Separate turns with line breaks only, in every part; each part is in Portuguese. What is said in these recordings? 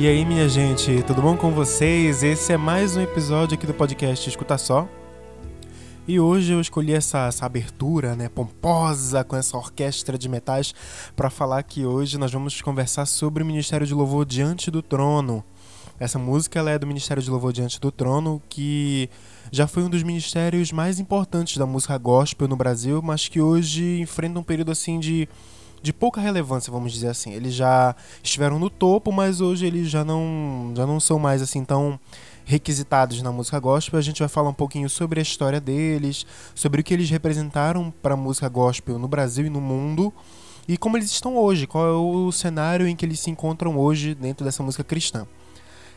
E aí, minha gente, tudo bom com vocês? Esse é mais um episódio aqui do podcast Escuta Só. E hoje eu escolhi essa, essa abertura, né, pomposa, com essa orquestra de metais, para falar que hoje nós vamos conversar sobre o Ministério de Louvor Diante do Trono. Essa música é do Ministério de Louvor Diante do Trono, que já foi um dos ministérios mais importantes da música gospel no Brasil, mas que hoje enfrenta um período assim de de pouca relevância, vamos dizer assim. Eles já estiveram no topo, mas hoje eles já não, já não são mais assim tão requisitados na música gospel. A gente vai falar um pouquinho sobre a história deles, sobre o que eles representaram para a música gospel no Brasil e no mundo. E como eles estão hoje, qual é o cenário em que eles se encontram hoje dentro dessa música cristã.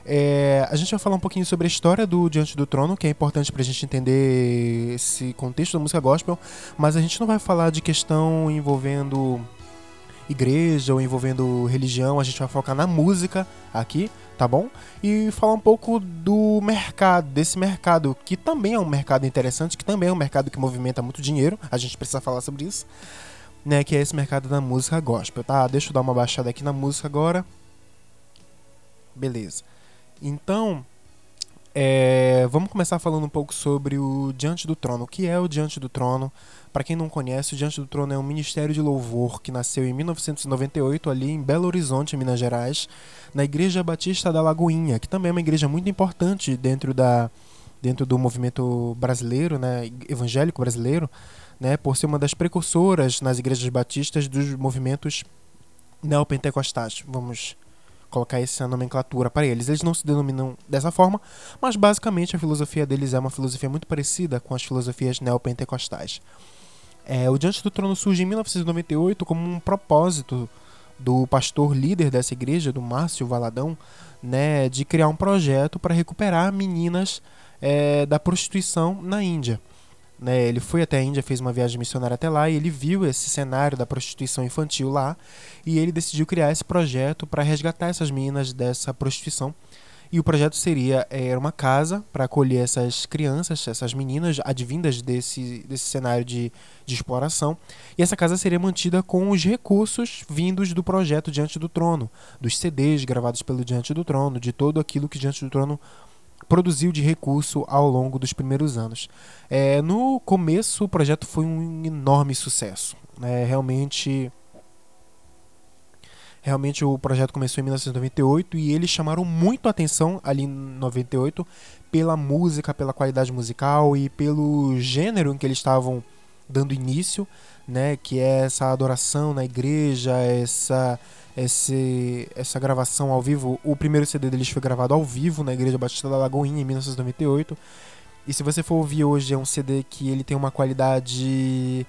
É, a gente vai falar um pouquinho sobre a história do Diante do Trono, que é importante para a gente entender esse contexto da música gospel, mas a gente não vai falar de questão envolvendo igreja ou envolvendo religião, a gente vai focar na música aqui, tá bom? E falar um pouco do mercado, desse mercado, que também é um mercado interessante, que também é um mercado que movimenta muito dinheiro, a gente precisa falar sobre isso, né? Que é esse mercado da música gospel, tá? Deixa eu dar uma baixada aqui na música agora. Beleza. Então, é, vamos começar falando um pouco sobre o Diante do Trono. O que é o Diante do Trono? Para quem não conhece, o Diante do Trono é um ministério de louvor que nasceu em 1998 ali em Belo Horizonte, Minas Gerais, na Igreja Batista da Lagoinha, que também é uma igreja muito importante dentro da dentro do movimento brasileiro, né, evangélico brasileiro, né, por ser uma das precursoras nas igrejas batistas dos movimentos neopentecostais. Vamos colocar essa nomenclatura para eles. Eles não se denominam dessa forma, mas basicamente a filosofia deles é uma filosofia muito parecida com as filosofias neopentecostais. É, o Diante do Trono surge em 1998 como um propósito do pastor líder dessa igreja, do Márcio Valadão, né, de criar um projeto para recuperar meninas é, da prostituição na Índia. Né, ele foi até a Índia, fez uma viagem missionária até lá e ele viu esse cenário da prostituição infantil lá e ele decidiu criar esse projeto para resgatar essas meninas dessa prostituição e o projeto seria era uma casa para acolher essas crianças, essas meninas advindas desse, desse cenário de, de exploração. E essa casa seria mantida com os recursos vindos do projeto Diante do Trono, dos CDs gravados pelo Diante do Trono, de todo aquilo que Diante do Trono produziu de recurso ao longo dos primeiros anos. É, no começo, o projeto foi um enorme sucesso. É, realmente Realmente o projeto começou em 1998 e eles chamaram muito a atenção ali em 98 pela música, pela qualidade musical e pelo gênero em que eles estavam dando início, né, que é essa adoração na igreja, essa esse, essa gravação ao vivo. O primeiro CD deles foi gravado ao vivo na Igreja Batista da Lagoinha em 1998. E se você for ouvir hoje é um CD que ele tem uma qualidade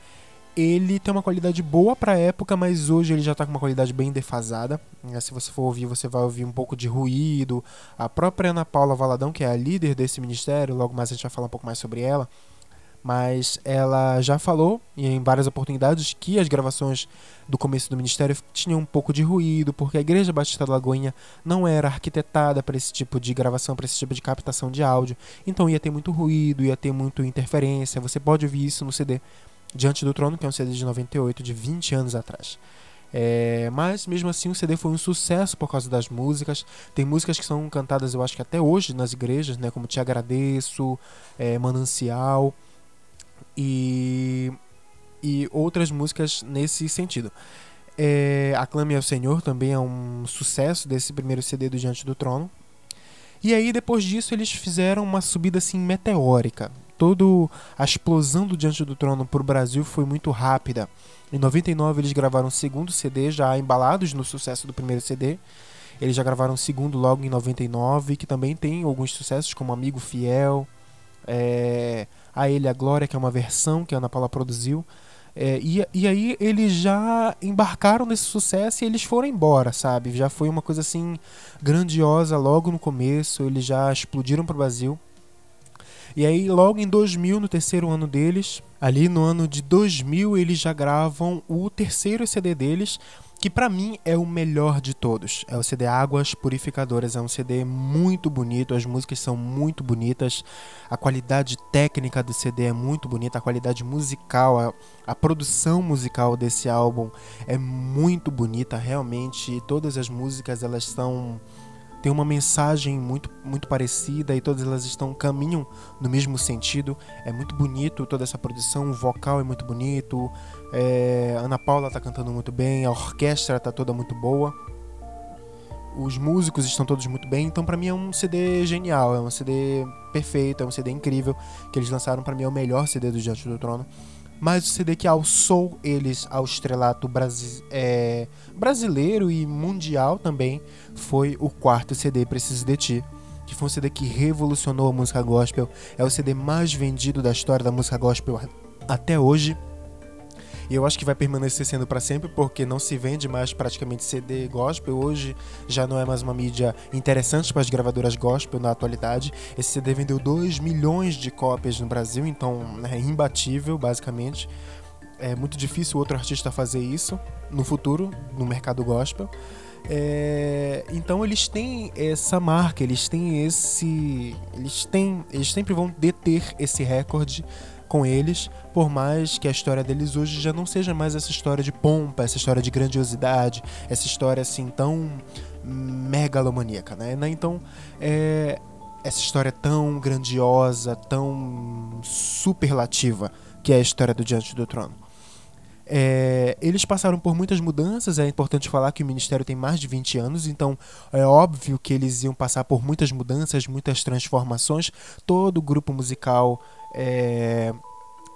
ele tem uma qualidade boa pra época, mas hoje ele já tá com uma qualidade bem defasada. É, se você for ouvir, você vai ouvir um pouco de ruído. A própria Ana Paula Valadão, que é a líder desse ministério, logo mais a gente vai falar um pouco mais sobre ela. Mas ela já falou em várias oportunidades que as gravações do começo do ministério tinham um pouco de ruído, porque a Igreja Batista da Lagoinha não era arquitetada para esse tipo de gravação, para esse tipo de captação de áudio. Então ia ter muito ruído, ia ter muita interferência. Você pode ouvir isso no CD Diante do Trono, que é um CD de 98, de 20 anos atrás. É, mas mesmo assim o CD foi um sucesso por causa das músicas. Tem músicas que são cantadas, eu acho que até hoje nas igrejas, né, como Te Agradeço, é, Manancial e, e outras músicas nesse sentido. É, Aclame ao Senhor também é um sucesso desse primeiro CD do Diante do Trono. E aí depois disso eles fizeram uma subida assim meteórica toda a explosão do Diante do Trono para o Brasil foi muito rápida. Em 99 eles gravaram o segundo CD, já embalados no sucesso do primeiro CD. Eles já gravaram o segundo logo em 99, que também tem alguns sucessos, como Amigo Fiel, é, A Ele a Glória, que é uma versão que a Ana Paula produziu. É, e, e aí eles já embarcaram nesse sucesso e eles foram embora, sabe? Já foi uma coisa assim grandiosa logo no começo, eles já explodiram para o Brasil. E aí, logo em 2000, no terceiro ano deles, ali no ano de 2000, eles já gravam o terceiro CD deles, que para mim é o melhor de todos. É o CD Águas Purificadoras. É um CD muito bonito, as músicas são muito bonitas, a qualidade técnica do CD é muito bonita, a qualidade musical, a, a produção musical desse álbum é muito bonita, realmente. Todas as músicas elas são tem uma mensagem muito, muito parecida e todas elas estão caminham no mesmo sentido. É muito bonito toda essa produção, o vocal é muito bonito, é, Ana Paula está cantando muito bem, a orquestra está toda muito boa, os músicos estão todos muito bem. Então, para mim é um CD genial, é um CD perfeito, é um CD incrível que eles lançaram. Para mim é o melhor CD do Diante do Trono mas o CD que alçou eles ao estrelato brasi é, brasileiro e mundial também foi o quarto CD, Preciso de Ti, que foi um CD que revolucionou a música gospel, é o CD mais vendido da história da música gospel até hoje. E eu acho que vai permanecer sendo para sempre, porque não se vende mais praticamente CD gospel. Hoje já não é mais uma mídia interessante para as gravadoras gospel na atualidade. Esse CD vendeu 2 milhões de cópias no Brasil, então é imbatível, basicamente. É muito difícil outro artista fazer isso no futuro, no mercado gospel. É, então eles têm essa marca, eles têm esse. Eles têm. Eles sempre vão deter esse recorde com eles, por mais que a história deles hoje já não seja mais essa história de pompa, essa história de grandiosidade, essa história assim tão megalomaníaca, né? Então, é, essa história tão grandiosa, tão superlativa que é a história do Diante do Trono. É, eles passaram por muitas mudanças, é importante falar que o ministério tem mais de 20 anos, então é óbvio que eles iam passar por muitas mudanças, muitas transformações. Todo grupo musical é,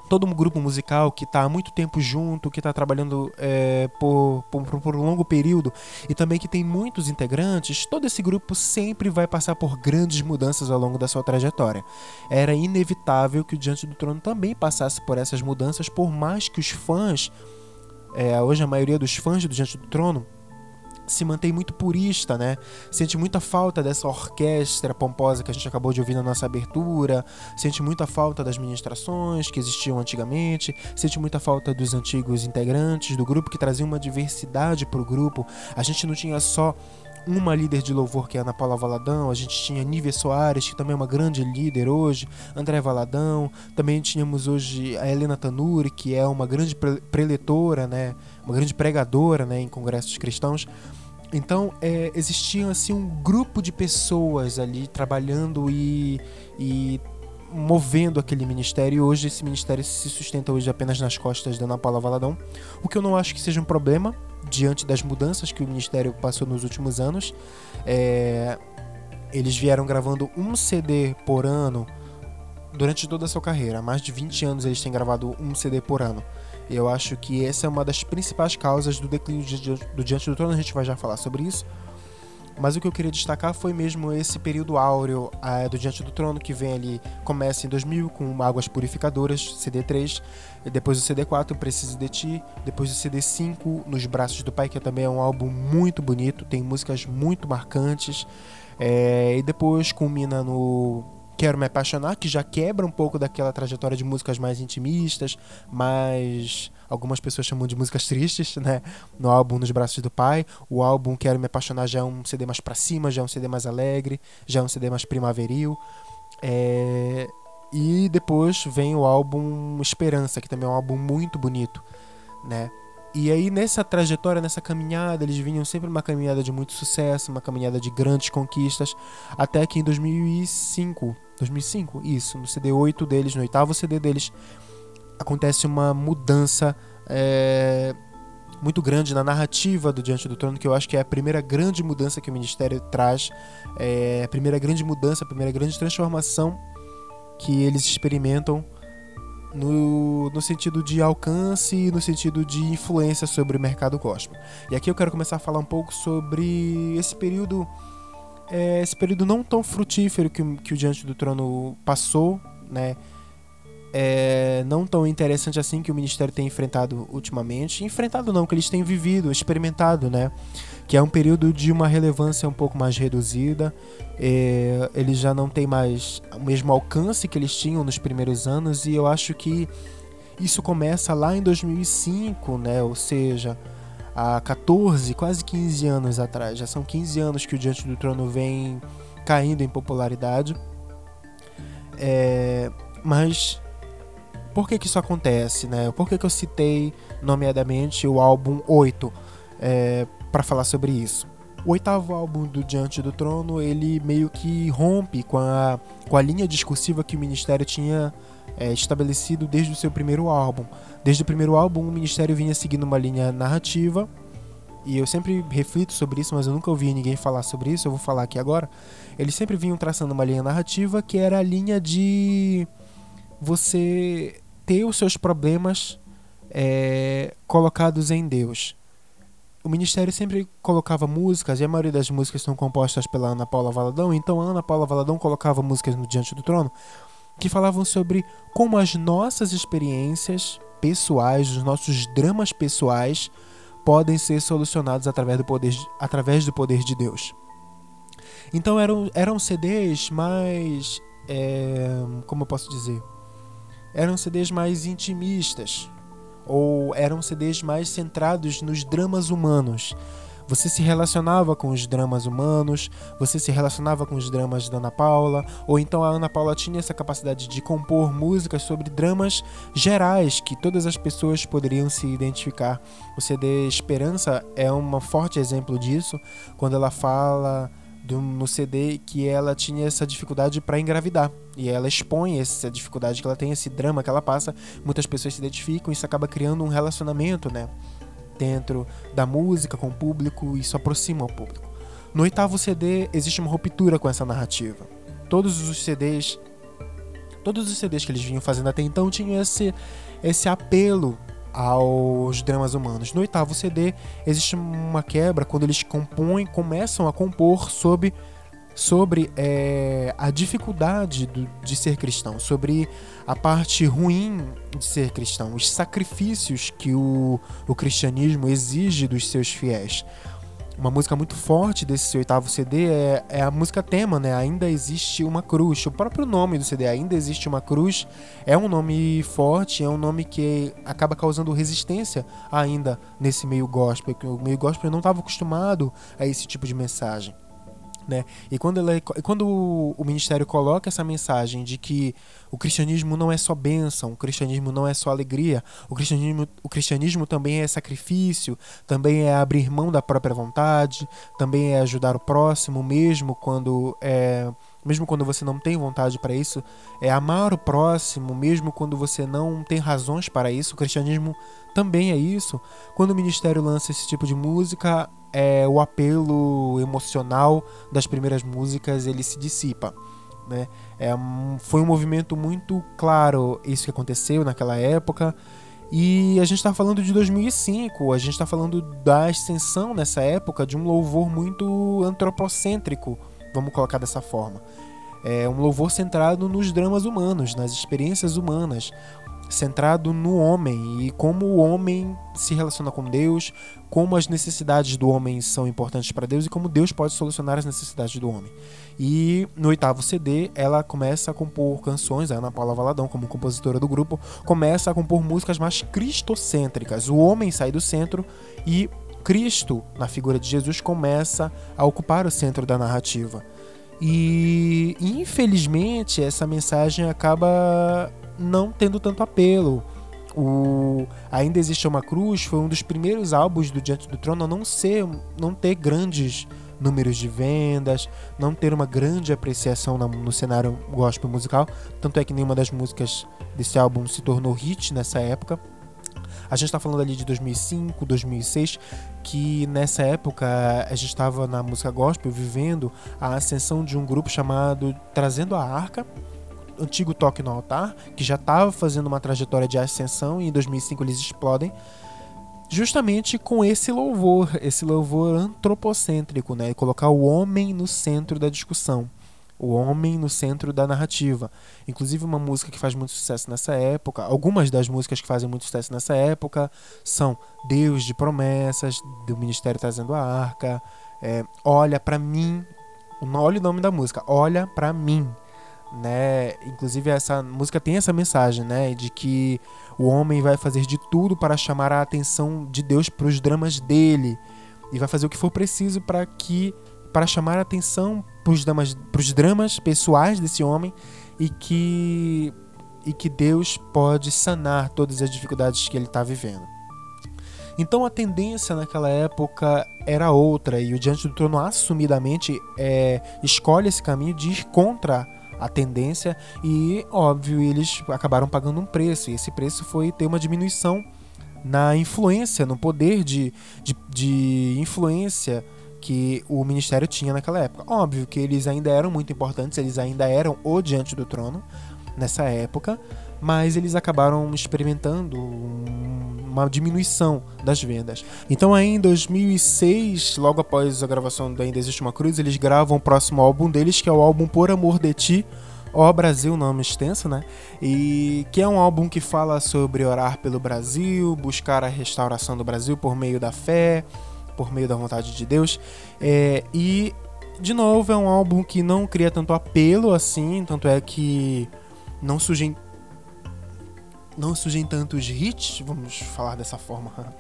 todo um grupo musical que está há muito tempo junto, que está trabalhando é, por, por, por, um longo período e também que tem muitos integrantes, todo esse grupo sempre vai passar por grandes mudanças ao longo da sua trajetória. Era inevitável que o Diante do Trono também passasse por essas mudanças, por mais que os fãs, é, hoje a maioria dos fãs do Diante do Trono, se mantém muito purista, né? Sente muita falta dessa orquestra pomposa que a gente acabou de ouvir na nossa abertura, sente muita falta das ministrações que existiam antigamente, sente muita falta dos antigos integrantes do grupo que traziam uma diversidade para o grupo. A gente não tinha só uma líder de louvor que é Ana Paula Valadão, a gente tinha Nívia Soares, que também é uma grande líder hoje, André Valadão, também tínhamos hoje a Helena Tanuri, que é uma grande preletora, né, uma grande pregadora né, em congressos cristãos. Então é, existia assim um grupo de pessoas ali trabalhando e, e movendo aquele ministério. E hoje esse ministério se sustenta hoje apenas nas costas da Ana Paula Valadão, o que eu não acho que seja um problema diante das mudanças que o ministério passou nos últimos anos. É, eles vieram gravando um CD por ano durante toda a sua carreira. Há mais de 20 anos eles têm gravado um CD por ano. Eu acho que essa é uma das principais causas do declínio do Diante do Trono. A gente vai já falar sobre isso. Mas o que eu queria destacar foi mesmo esse período áureo uh, do Diante do Trono, que vem ali, começa em 2000 com Águas Purificadoras, CD3, depois o CD4, Preciso de Ti, depois o CD5, Nos Braços do Pai, que também é um álbum muito bonito, tem músicas muito marcantes, é, e depois culmina no Quero Me Apaixonar, que já quebra um pouco daquela trajetória de músicas mais intimistas, mais algumas pessoas chamam de músicas tristes, né? No álbum Nos Braços do Pai. O álbum Quero Me Apaixonar já é um CD mais pra cima, já é um CD mais alegre, já é um CD mais primaveril. É... E depois vem o álbum Esperança, que também é um álbum muito bonito, né? E aí nessa trajetória, nessa caminhada, eles vinham sempre uma caminhada de muito sucesso, uma caminhada de grandes conquistas, até que em 2005, 2005, isso, no CD8 deles, no oitavo CD deles, acontece uma mudança é, muito grande na narrativa do Diante do Trono, que eu acho que é a primeira grande mudança que o Ministério traz, é a primeira grande mudança, a primeira grande transformação que eles experimentam no, no sentido de alcance e no sentido de influência sobre o mercado gospel. E aqui eu quero começar a falar um pouco sobre esse período, é, esse período não tão frutífero que, que o Diante do Trono passou, né? É, não tão interessante assim que o ministério tem enfrentado ultimamente. Enfrentado não, que eles têm vivido, experimentado, né? que é um período de uma relevância um pouco mais reduzida. É, eles já não têm mais o mesmo alcance que eles tinham nos primeiros anos e eu acho que isso começa lá em 2005, né? Ou seja, há 14, quase 15 anos atrás. Já são 15 anos que o Diante do Trono vem caindo em popularidade. É, mas por que, que isso acontece, né? Por que, que eu citei nomeadamente o álbum 8? É, para falar sobre isso. O oitavo álbum do Diante do Trono, ele meio que rompe com a, com a linha discursiva que o Ministério tinha é, estabelecido desde o seu primeiro álbum. Desde o primeiro álbum, o Ministério vinha seguindo uma linha narrativa, e eu sempre reflito sobre isso, mas eu nunca ouvi ninguém falar sobre isso, eu vou falar aqui agora. Eles sempre vinham traçando uma linha narrativa que era a linha de você ter os seus problemas é, colocados em Deus. O ministério sempre colocava músicas, e a maioria das músicas são compostas pela Ana Paula Valadão, então a Ana Paula Valadão colocava músicas no Diante do Trono que falavam sobre como as nossas experiências pessoais, os nossos dramas pessoais, podem ser solucionados através do poder, através do poder de Deus. Então eram, eram CDs mais. É, como eu posso dizer? Eram CDs mais intimistas. Ou eram CDs mais centrados nos dramas humanos. Você se relacionava com os dramas humanos, você se relacionava com os dramas da Ana Paula, ou então a Ana Paula tinha essa capacidade de compor músicas sobre dramas gerais que todas as pessoas poderiam se identificar. O CD Esperança é um forte exemplo disso, quando ela fala do, no CD que ela tinha essa dificuldade para engravidar. E ela expõe essa dificuldade que ela tem, esse drama que ela passa. Muitas pessoas se identificam e isso acaba criando um relacionamento, né? Dentro da música com o público e isso aproxima o público. No oitavo CD existe uma ruptura com essa narrativa. Todos os CDs, todos os CDs que eles vinham fazendo até então tinham esse esse apelo aos dramas humanos. No oitavo CD existe uma quebra quando eles compõem, começam a compor sobre sobre é, a dificuldade do, de ser cristão, sobre a parte ruim de ser cristão, os sacrifícios que o, o cristianismo exige dos seus fiéis. Uma música muito forte desse oitavo CD é, é, a música tema, né? Ainda existe uma cruz. O próprio nome do CD, Ainda Existe uma Cruz, é um nome forte, é um nome que acaba causando resistência ainda nesse meio gospel, o meio gospel não estava acostumado a esse tipo de mensagem. Né? E quando, ela, quando o ministério coloca essa mensagem de que o cristianismo não é só bênção, o cristianismo não é só alegria, o cristianismo, o cristianismo também é sacrifício, também é abrir mão da própria vontade, também é ajudar o próximo, mesmo quando é, mesmo quando você não tem vontade para isso, é amar o próximo, mesmo quando você não tem razões para isso. O cristianismo também é isso. Quando o ministério lança esse tipo de música, é, o apelo emocional das primeiras músicas ele se dissipa. Né? É, foi um movimento muito claro isso que aconteceu naquela época. E a gente está falando de 2005, a gente está falando da ascensão nessa época de um louvor muito antropocêntrico, vamos colocar dessa forma. É um louvor centrado nos dramas humanos, nas experiências humanas, centrado no homem e como o homem se relaciona com Deus, como as necessidades do homem são importantes para Deus e como Deus pode solucionar as necessidades do homem. E no oitavo CD, ela começa a compor canções, a Ana Paula Valadão, como compositora do grupo, começa a compor músicas mais cristocêntricas. O homem sai do centro e Cristo, na figura de Jesus, começa a ocupar o centro da narrativa. E infelizmente essa mensagem acaba não tendo tanto apelo. O Ainda Existe Uma Cruz foi um dos primeiros álbuns do Diante do Trono a não ser, não ter grandes números de vendas, não ter uma grande apreciação no cenário gospel musical. Tanto é que nenhuma das músicas desse álbum se tornou hit nessa época. A gente está falando ali de 2005, 2006, que nessa época a gente estava na música gospel vivendo a ascensão de um grupo chamado Trazendo a Arca, antigo Toque no Altar, que já estava fazendo uma trajetória de ascensão e em 2005 eles explodem, justamente com esse louvor, esse louvor antropocêntrico, né? Colocar o homem no centro da discussão, o homem no centro da narrativa. Inclusive uma música que faz muito sucesso nessa época, algumas das músicas que fazem muito sucesso nessa época são Deus de Promessas, do Ministério Trazendo a Arca, é, Olha para mim, olha o nome da música, Olha para mim né? Inclusive essa música tem essa mensagem, né, de que o homem vai fazer de tudo para chamar a atenção de Deus para os dramas dele e vai fazer o que for preciso para que para chamar a atenção para os dramas, pessoais desse homem e que e que Deus pode sanar todas as dificuldades que ele está vivendo. Então a tendência naquela época era outra e o Diante do Trono assumidamente é, escolhe esse caminho de ir contra a tendência e, óbvio, eles acabaram pagando um preço e esse preço foi ter uma diminuição na influência, no poder de, de, de influência que o ministério tinha naquela época. Óbvio que eles ainda eram muito importantes, eles ainda eram o Diante do Trono nessa época, mas eles acabaram experimentando uma diminuição das vendas. Então, aí em 2006, logo após a gravação do Ainda Existe uma Cruz, eles gravam o próximo álbum deles, que é o álbum Por Amor de Ti. Ó Brasil, nome extenso, né? E que é um álbum que fala sobre orar pelo Brasil, buscar a restauração do Brasil por meio da fé, por meio da vontade de Deus. É, e, de novo, é um álbum que não cria tanto apelo assim, tanto é que não surgem não surgem tantos hits, vamos falar dessa forma.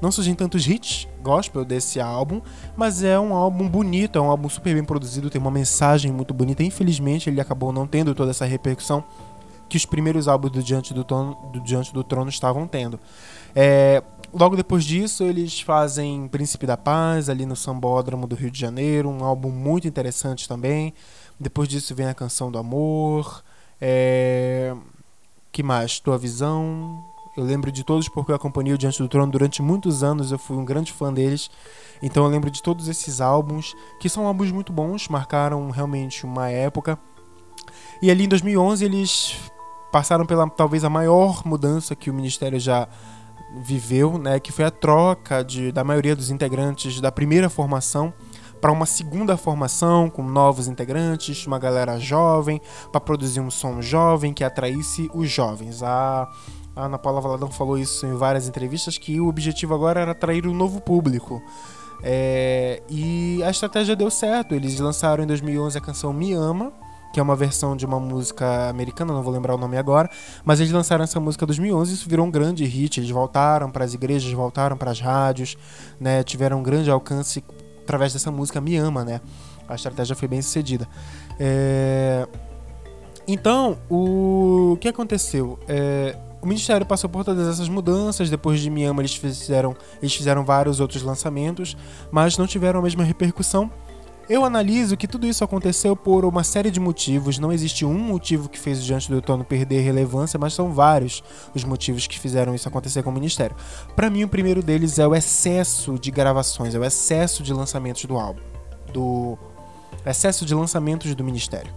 Não surgem tantos hits gospel desse álbum, mas é um álbum bonito, é um álbum super bem produzido, tem uma mensagem muito bonita. Infelizmente, ele acabou não tendo toda essa repercussão que os primeiros álbuns do Diante do, do, Diante do Trono estavam tendo. É, logo depois disso, eles fazem Príncipe da Paz, ali no Sambódromo do Rio de Janeiro, um álbum muito interessante também. Depois disso vem a Canção do Amor. É, que mais? Tua Visão. Eu lembro de todos porque eu acompanhei o Diante do Trono durante muitos anos, eu fui um grande fã deles. Então eu lembro de todos esses álbuns, que são álbuns muito bons, marcaram realmente uma época. E ali em 2011 eles passaram pela talvez a maior mudança que o ministério já viveu, né, que foi a troca de, da maioria dos integrantes da primeira formação para uma segunda formação com novos integrantes, uma galera jovem, para produzir um som jovem que atraísse os jovens. A Ana Paula Valadão falou isso em várias entrevistas que o objetivo agora era atrair um novo público. É, e a estratégia deu certo. Eles lançaram em 2011 a canção Me Ama, que é uma versão de uma música americana, não vou lembrar o nome agora, mas eles lançaram essa música em 2011 e isso virou um grande hit. Eles voltaram para as igrejas, voltaram para as rádios, né, tiveram um grande alcance através dessa música Me Ama, né? A estratégia foi bem sucedida. É... Então, o que aconteceu? É... O Ministério passou por todas essas mudanças. Depois de Me Ama, eles fizeram, eles fizeram vários outros lançamentos, mas não tiveram a mesma repercussão. Eu analiso que tudo isso aconteceu por uma série de motivos. Não existe um motivo que fez o Diante do Trono perder relevância, mas são vários os motivos que fizeram isso acontecer com o Ministério. Para mim, o primeiro deles é o excesso de gravações, é o excesso de lançamentos do álbum, do excesso de lançamentos do Ministério.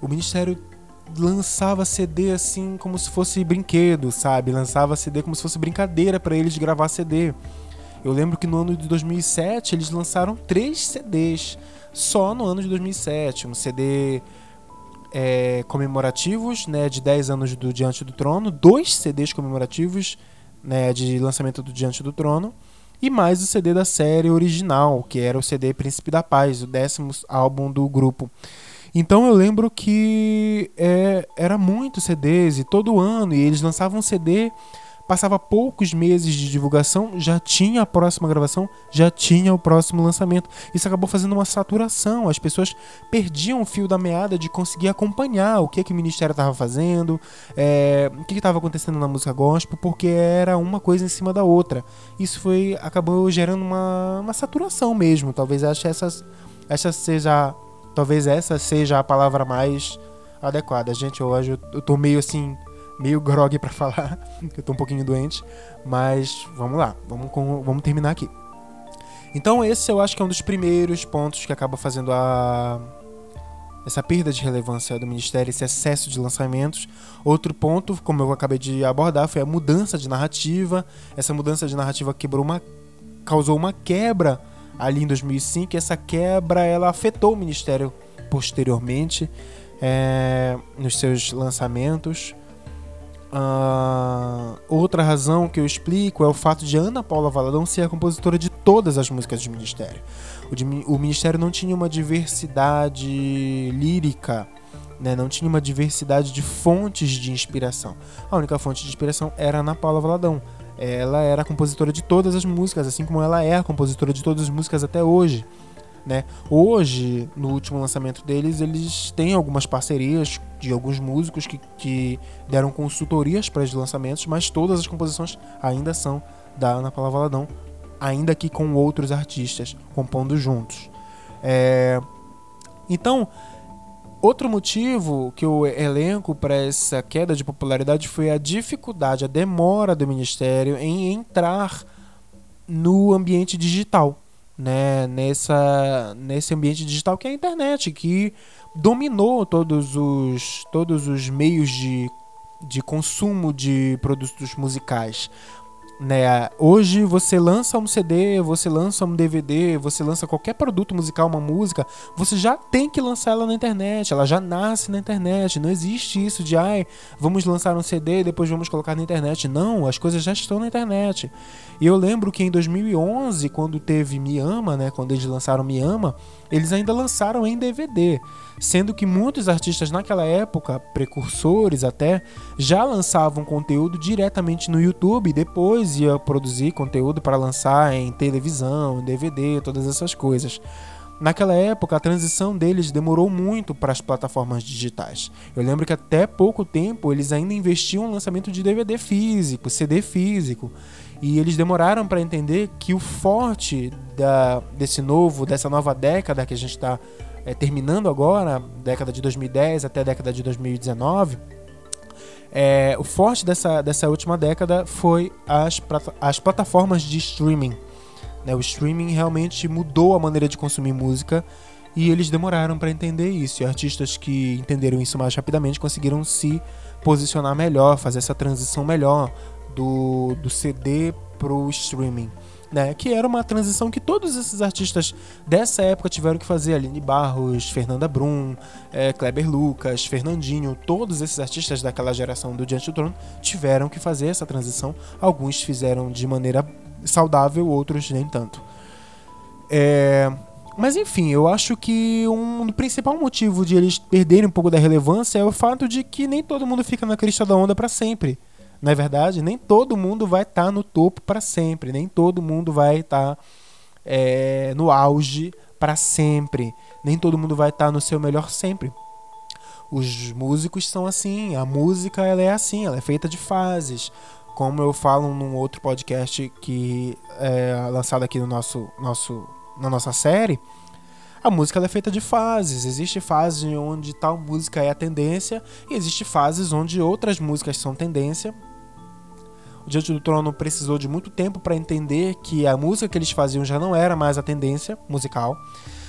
O Ministério lançava CD assim como se fosse brinquedo, sabe? Lançava CD como se fosse brincadeira para eles gravar CD. Eu lembro que no ano de 2007 eles lançaram três CDs só no ano de 2007. Um CD é, comemorativos né, de 10 anos do Diante do Trono, dois CDs comemorativos né, de lançamento do Diante do Trono e mais o CD da série original, que era o CD Príncipe da Paz, o décimo álbum do grupo. Então eu lembro que é, era muito CDs e todo ano, e eles lançavam um CD Passava poucos meses de divulgação, já tinha a próxima gravação, já tinha o próximo lançamento. Isso acabou fazendo uma saturação. As pessoas perdiam o fio da meada de conseguir acompanhar o que, que o ministério estava fazendo, é, o que estava acontecendo na música gospel, porque era uma coisa em cima da outra. Isso foi acabou gerando uma, uma saturação mesmo. Talvez essa, essa seja, talvez essa seja a palavra mais adequada. Gente, hoje eu, eu tô meio assim meio grog para falar, que eu tô um pouquinho doente, mas vamos lá, vamos, com, vamos terminar aqui. Então esse eu acho que é um dos primeiros pontos que acaba fazendo a essa perda de relevância do ministério, esse excesso de lançamentos. Outro ponto, como eu acabei de abordar, foi a mudança de narrativa. Essa mudança de narrativa quebrou uma causou uma quebra ali em 2005. E essa quebra ela afetou o ministério posteriormente é, nos seus lançamentos. Uh, outra razão que eu explico é o fato de Ana Paula Valadão ser a compositora de todas as músicas do Ministério. O, o Ministério não tinha uma diversidade lírica, né? não tinha uma diversidade de fontes de inspiração. A única fonte de inspiração era Ana Paula Valadão. Ela era a compositora de todas as músicas, assim como ela é a compositora de todas as músicas até hoje. Né? Hoje, no último lançamento deles, eles têm algumas parcerias de alguns músicos que, que deram consultorias para os lançamentos, mas todas as composições ainda são da Ana Paula Valadão, ainda que com outros artistas compondo juntos. É... Então, outro motivo que eu elenco para essa queda de popularidade foi a dificuldade, a demora do ministério em entrar no ambiente digital, né? Nessa, nesse ambiente digital que é a internet, que dominou todos os, todos os meios de, de consumo de produtos musicais né? Hoje você lança um CD, você lança um DVD, você lança qualquer produto musical, uma música, você já tem que lançar ela na internet, ela já nasce na internet. Não existe isso de ai, vamos lançar um CD e depois vamos colocar na internet. Não, as coisas já estão na internet. E eu lembro que em 2011, quando teve Me Ama, né, quando eles lançaram Me Ama, eles ainda lançaram em DVD sendo que muitos artistas naquela época, precursores até, já lançavam conteúdo diretamente no YouTube e depois ia produzir conteúdo para lançar em televisão, em DVD, todas essas coisas. Naquela época, a transição deles demorou muito para as plataformas digitais. Eu lembro que até pouco tempo eles ainda investiam no lançamento de DVD físico, CD físico. E eles demoraram para entender que o forte da, desse novo, dessa nova década que a gente está é, terminando agora, década de 2010 até década de 2019, é, o forte dessa, dessa última década foi as, as plataformas de streaming. Né? O streaming realmente mudou a maneira de consumir música e eles demoraram para entender isso. E artistas que entenderam isso mais rapidamente conseguiram se posicionar melhor, fazer essa transição melhor do, do CD pro streaming né? Que era uma transição que todos esses artistas dessa época tiveram que fazer. Aline Barros, Fernanda Brum, é, Kleber Lucas, Fernandinho, todos esses artistas daquela geração do Diante do Trono tiveram que fazer essa transição. Alguns fizeram de maneira saudável, outros nem tanto. É... Mas enfim, eu acho que um principal motivo de eles perderem um pouco da relevância é o fato de que nem todo mundo fica na crista da onda para sempre. Não é verdade? Nem todo mundo vai estar tá no topo para sempre, nem todo mundo vai estar tá, é, no auge para sempre, nem todo mundo vai estar tá no seu melhor sempre. Os músicos são assim, a música ela é assim, ela é feita de fases. Como eu falo num outro podcast que é lançado aqui no nosso, nosso, na nossa série, a música é feita de fases. Existe fase onde tal música é a tendência e existe fases onde outras músicas são tendência o Diante do Trono precisou de muito tempo para entender que a música que eles faziam já não era mais a tendência musical.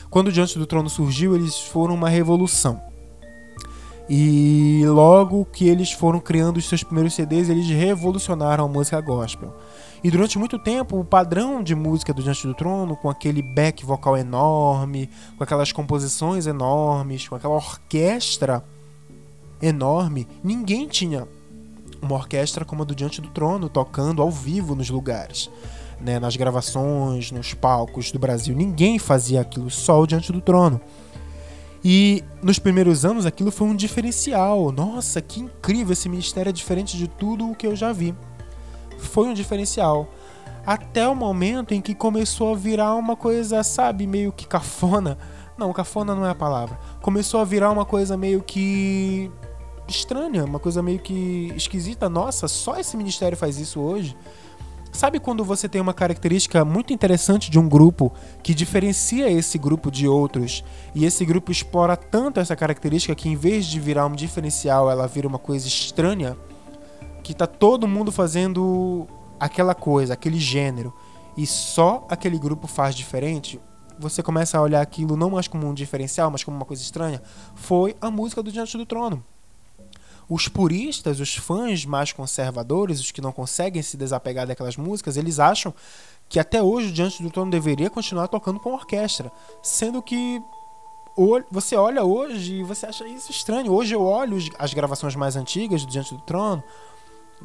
Quando o Diante do Trono surgiu, eles foram uma revolução. E logo que eles foram criando os seus primeiros CDs, eles revolucionaram a música gospel. E durante muito tempo, o padrão de música do Diante do Trono, com aquele back vocal enorme, com aquelas composições enormes, com aquela orquestra enorme, ninguém tinha uma orquestra como a do Diante do Trono, tocando ao vivo nos lugares. Né, nas gravações, nos palcos do Brasil. Ninguém fazia aquilo, só o Diante do Trono. E nos primeiros anos aquilo foi um diferencial. Nossa, que incrível! Esse ministério é diferente de tudo o que eu já vi. Foi um diferencial. Até o momento em que começou a virar uma coisa, sabe, meio que cafona. Não, cafona não é a palavra. Começou a virar uma coisa meio que estranha, uma coisa meio que esquisita. Nossa, só esse ministério faz isso hoje. Sabe quando você tem uma característica muito interessante de um grupo que diferencia esse grupo de outros e esse grupo explora tanto essa característica que em vez de virar um diferencial, ela vira uma coisa estranha? Que tá todo mundo fazendo aquela coisa, aquele gênero e só aquele grupo faz diferente? Você começa a olhar aquilo não mais como um diferencial, mas como uma coisa estranha. Foi a música do Diante do Trono. Os puristas, os fãs mais conservadores, os que não conseguem se desapegar daquelas músicas, eles acham que até hoje o Diante do Trono deveria continuar tocando com orquestra, sendo que você olha hoje e você acha isso estranho. Hoje eu olho as gravações mais antigas do Diante do Trono,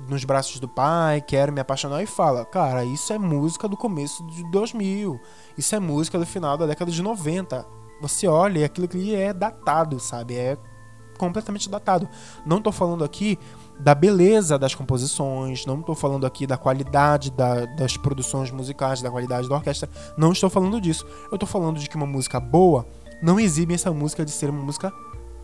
nos braços do pai, quero me apaixonar e fala, cara, isso é música do começo de 2000, isso é música do final da década de 90. Você olha e aquilo que é datado, sabe? É completamente datado. Não estou falando aqui da beleza das composições, não estou falando aqui da qualidade da, das produções musicais, da qualidade da orquestra, não estou falando disso. Eu estou falando de que uma música boa não exibe essa música de ser uma música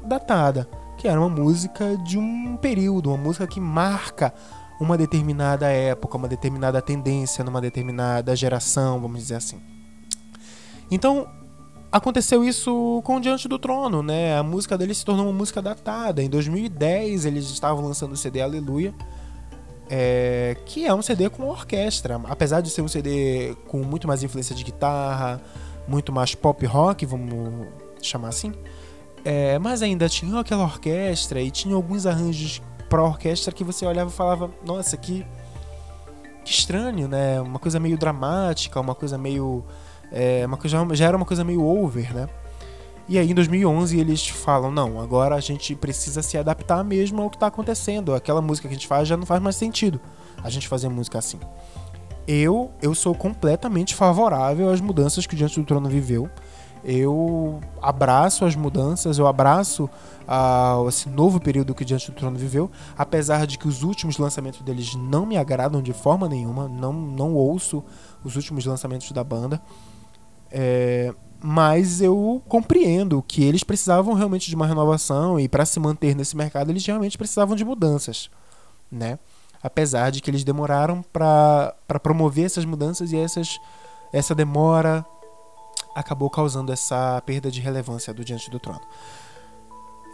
datada, que era uma música de um período, uma música que marca uma determinada época, uma determinada tendência numa determinada geração, vamos dizer assim. Então, aconteceu isso com Diante do Trono, né? A música dele se tornou uma música datada. Em 2010 eles estavam lançando o CD Aleluia, é, que é um CD com orquestra. Apesar de ser um CD com muito mais influência de guitarra, muito mais pop rock, vamos chamar assim. É, mas ainda tinha aquela orquestra e tinha alguns arranjos para orquestra que você olhava e falava: Nossa, que, que estranho, né? Uma coisa meio dramática, uma coisa meio. É, uma coisa, já era uma coisa meio over, né? E aí em 2011 eles falam: Não, agora a gente precisa se adaptar mesmo ao que está acontecendo. Aquela música que a gente faz já não faz mais sentido a gente fazer música assim. Eu, eu sou completamente favorável às mudanças que o Diante do Trono viveu eu abraço as mudanças, eu abraço uh, esse novo período que o Diante do Trono viveu, apesar de que os últimos lançamentos deles não me agradam de forma nenhuma, não, não ouço os últimos lançamentos da banda, é, mas eu compreendo que eles precisavam realmente de uma renovação e para se manter nesse mercado eles realmente precisavam de mudanças, né? Apesar de que eles demoraram para promover essas mudanças e essas, essa demora acabou causando essa perda de relevância do Diante do Trono.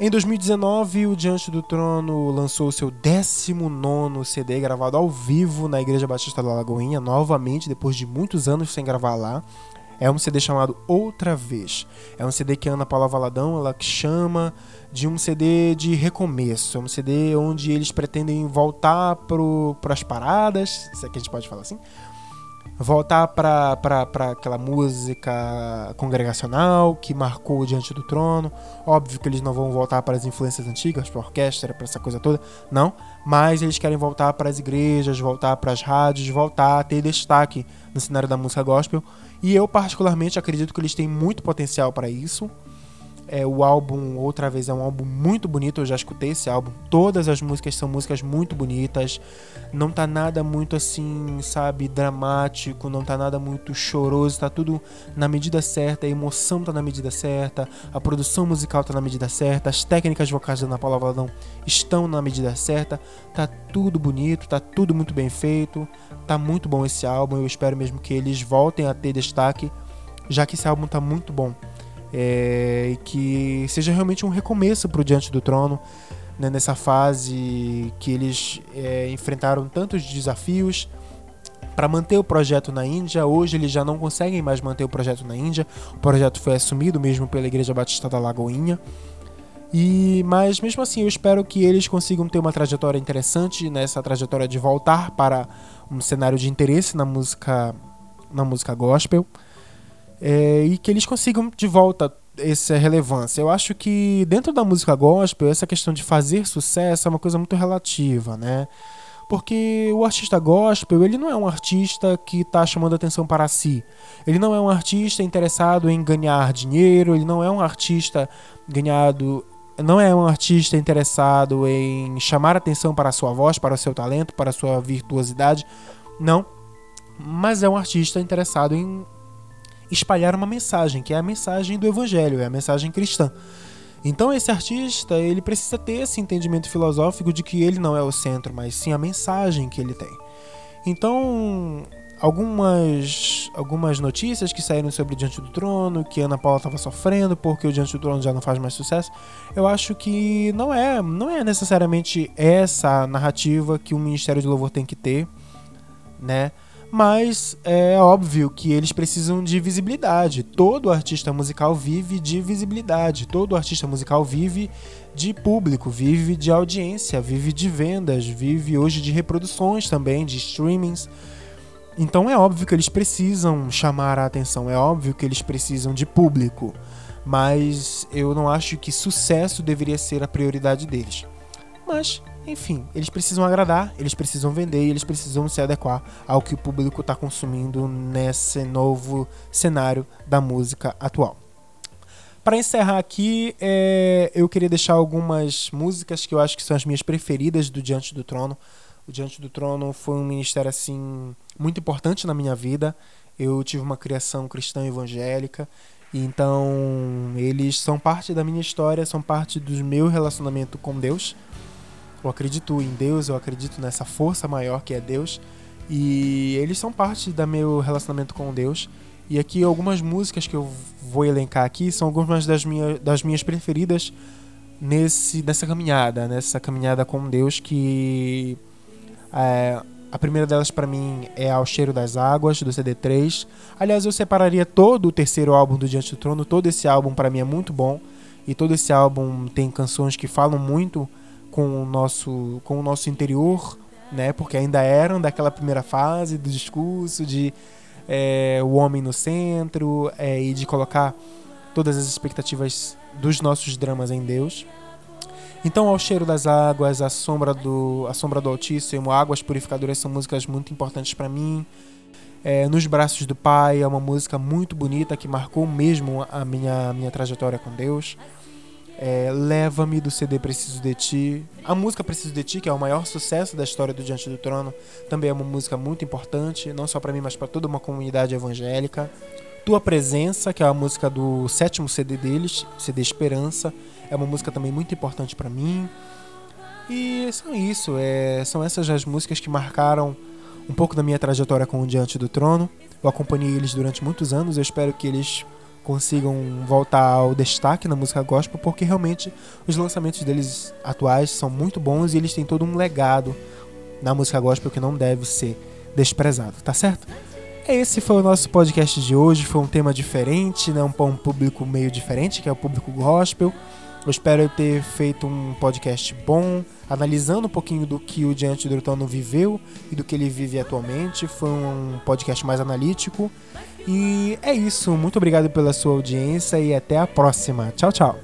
Em 2019, o Diante do Trono lançou seu 19 CD gravado ao vivo na Igreja Batista da Lagoinha, novamente, depois de muitos anos sem gravar lá. É um CD chamado Outra Vez. É um CD que a Ana Paula Valadão ela chama de um CD de recomeço. É um CD onde eles pretendem voltar para as paradas, se é que a gente pode falar assim, voltar para aquela música congregacional que marcou Diante do Trono. Óbvio que eles não vão voltar para as influências antigas, para orquestra, para essa coisa toda, não. Mas eles querem voltar para as igrejas, voltar para as rádios, voltar a ter destaque no cenário da música gospel. E eu, particularmente, acredito que eles têm muito potencial para isso. É, o álbum, outra vez, é um álbum muito bonito. Eu já escutei esse álbum. Todas as músicas são músicas muito bonitas. Não tá nada muito assim, sabe, dramático. Não tá nada muito choroso. Tá tudo na medida certa. A emoção tá na medida certa. A produção musical tá na medida certa. As técnicas vocais da Ana Paula Valadão estão na medida certa. Tá tudo bonito. Tá tudo muito bem feito. Tá muito bom esse álbum. Eu espero mesmo que eles voltem a ter destaque. Já que esse álbum tá muito bom é, e que seja realmente um recomeço para o Diante do Trono, né, nessa fase que eles é, enfrentaram tantos desafios para manter o projeto na Índia. Hoje eles já não conseguem mais manter o projeto na Índia. O projeto foi assumido mesmo pela Igreja Batista da Lagoinha. E mas mesmo assim eu espero que eles consigam ter uma trajetória interessante nessa trajetória de voltar para um cenário de interesse na música na música gospel é, e que eles consigam de volta essa relevância. Eu acho que dentro da música gospel, essa questão de fazer sucesso é uma coisa muito relativa, né? Porque o artista gospel, ele não é um artista que está chamando atenção para si. Ele não é um artista interessado em ganhar dinheiro, ele não é um artista ganhado não é um artista interessado em chamar atenção para a sua voz, para o seu talento, para a sua virtuosidade. Não. Mas é um artista interessado em espalhar uma mensagem, que é a mensagem do evangelho, é a mensagem cristã. Então esse artista, ele precisa ter esse entendimento filosófico de que ele não é o centro, mas sim a mensagem que ele tem. Então, algumas algumas notícias que saíram sobre Diante do Trono, que Ana Paula estava sofrendo porque o Diante do Trono já não faz mais sucesso, eu acho que não é, não é necessariamente essa narrativa que o Ministério de Louvor tem que ter, né? Mas é óbvio que eles precisam de visibilidade. Todo artista musical vive de visibilidade, todo artista musical vive de público, vive de audiência, vive de vendas, vive hoje de reproduções também, de streamings. Então é óbvio que eles precisam chamar a atenção, é óbvio que eles precisam de público, mas eu não acho que sucesso deveria ser a prioridade deles. Mas enfim, eles precisam agradar, eles precisam vender e eles precisam se adequar ao que o público está consumindo nesse novo cenário da música atual. Para encerrar aqui, é, eu queria deixar algumas músicas que eu acho que são as minhas preferidas do Diante do Trono. O Diante do Trono foi um ministério assim muito importante na minha vida. Eu tive uma criação cristã evangélica, então eles são parte da minha história, são parte do meu relacionamento com Deus. Eu acredito em Deus, eu acredito nessa força maior que é Deus. E eles são parte do meu relacionamento com Deus. E aqui algumas músicas que eu vou elencar aqui são algumas das, minha, das minhas preferidas nesse, nessa caminhada, nessa caminhada com Deus que é, a primeira delas para mim é Ao Cheiro das Águas, do CD3. Aliás, eu separaria todo o terceiro álbum do Diante do Trono, todo esse álbum para mim é muito bom. E todo esse álbum tem canções que falam muito com o nosso, com o nosso interior, né? Porque ainda eram daquela primeira fase do discurso de é, o homem no centro é, e de colocar todas as expectativas dos nossos dramas em Deus. Então, ao cheiro das águas, a sombra do, a sombra do Altíssimo, águas purificadoras são músicas muito importantes para mim. É, Nos braços do Pai é uma música muito bonita que marcou mesmo a minha minha trajetória com Deus. É, Leva-me do CD Preciso de Ti. A música Preciso de Ti, que é o maior sucesso da história do Diante do Trono, também é uma música muito importante, não só para mim, mas para toda uma comunidade evangélica. Tua Presença, que é a música do sétimo CD deles, CD Esperança, é uma música também muito importante para mim. E são isso, é, são essas as músicas que marcaram um pouco da minha trajetória com o Diante do Trono. Eu acompanhei eles durante muitos anos, eu espero que eles consigam voltar ao destaque na música gospel, porque realmente os lançamentos deles atuais são muito bons e eles têm todo um legado na música gospel que não deve ser desprezado, tá certo? Esse foi o nosso podcast de hoje. Foi um tema diferente, né? um, um público meio diferente, que é o público gospel. Eu espero ter feito um podcast bom, analisando um pouquinho do que o Diante Trono viveu e do que ele vive atualmente. Foi um podcast mais analítico. E é isso. Muito obrigado pela sua audiência e até a próxima. Tchau, tchau.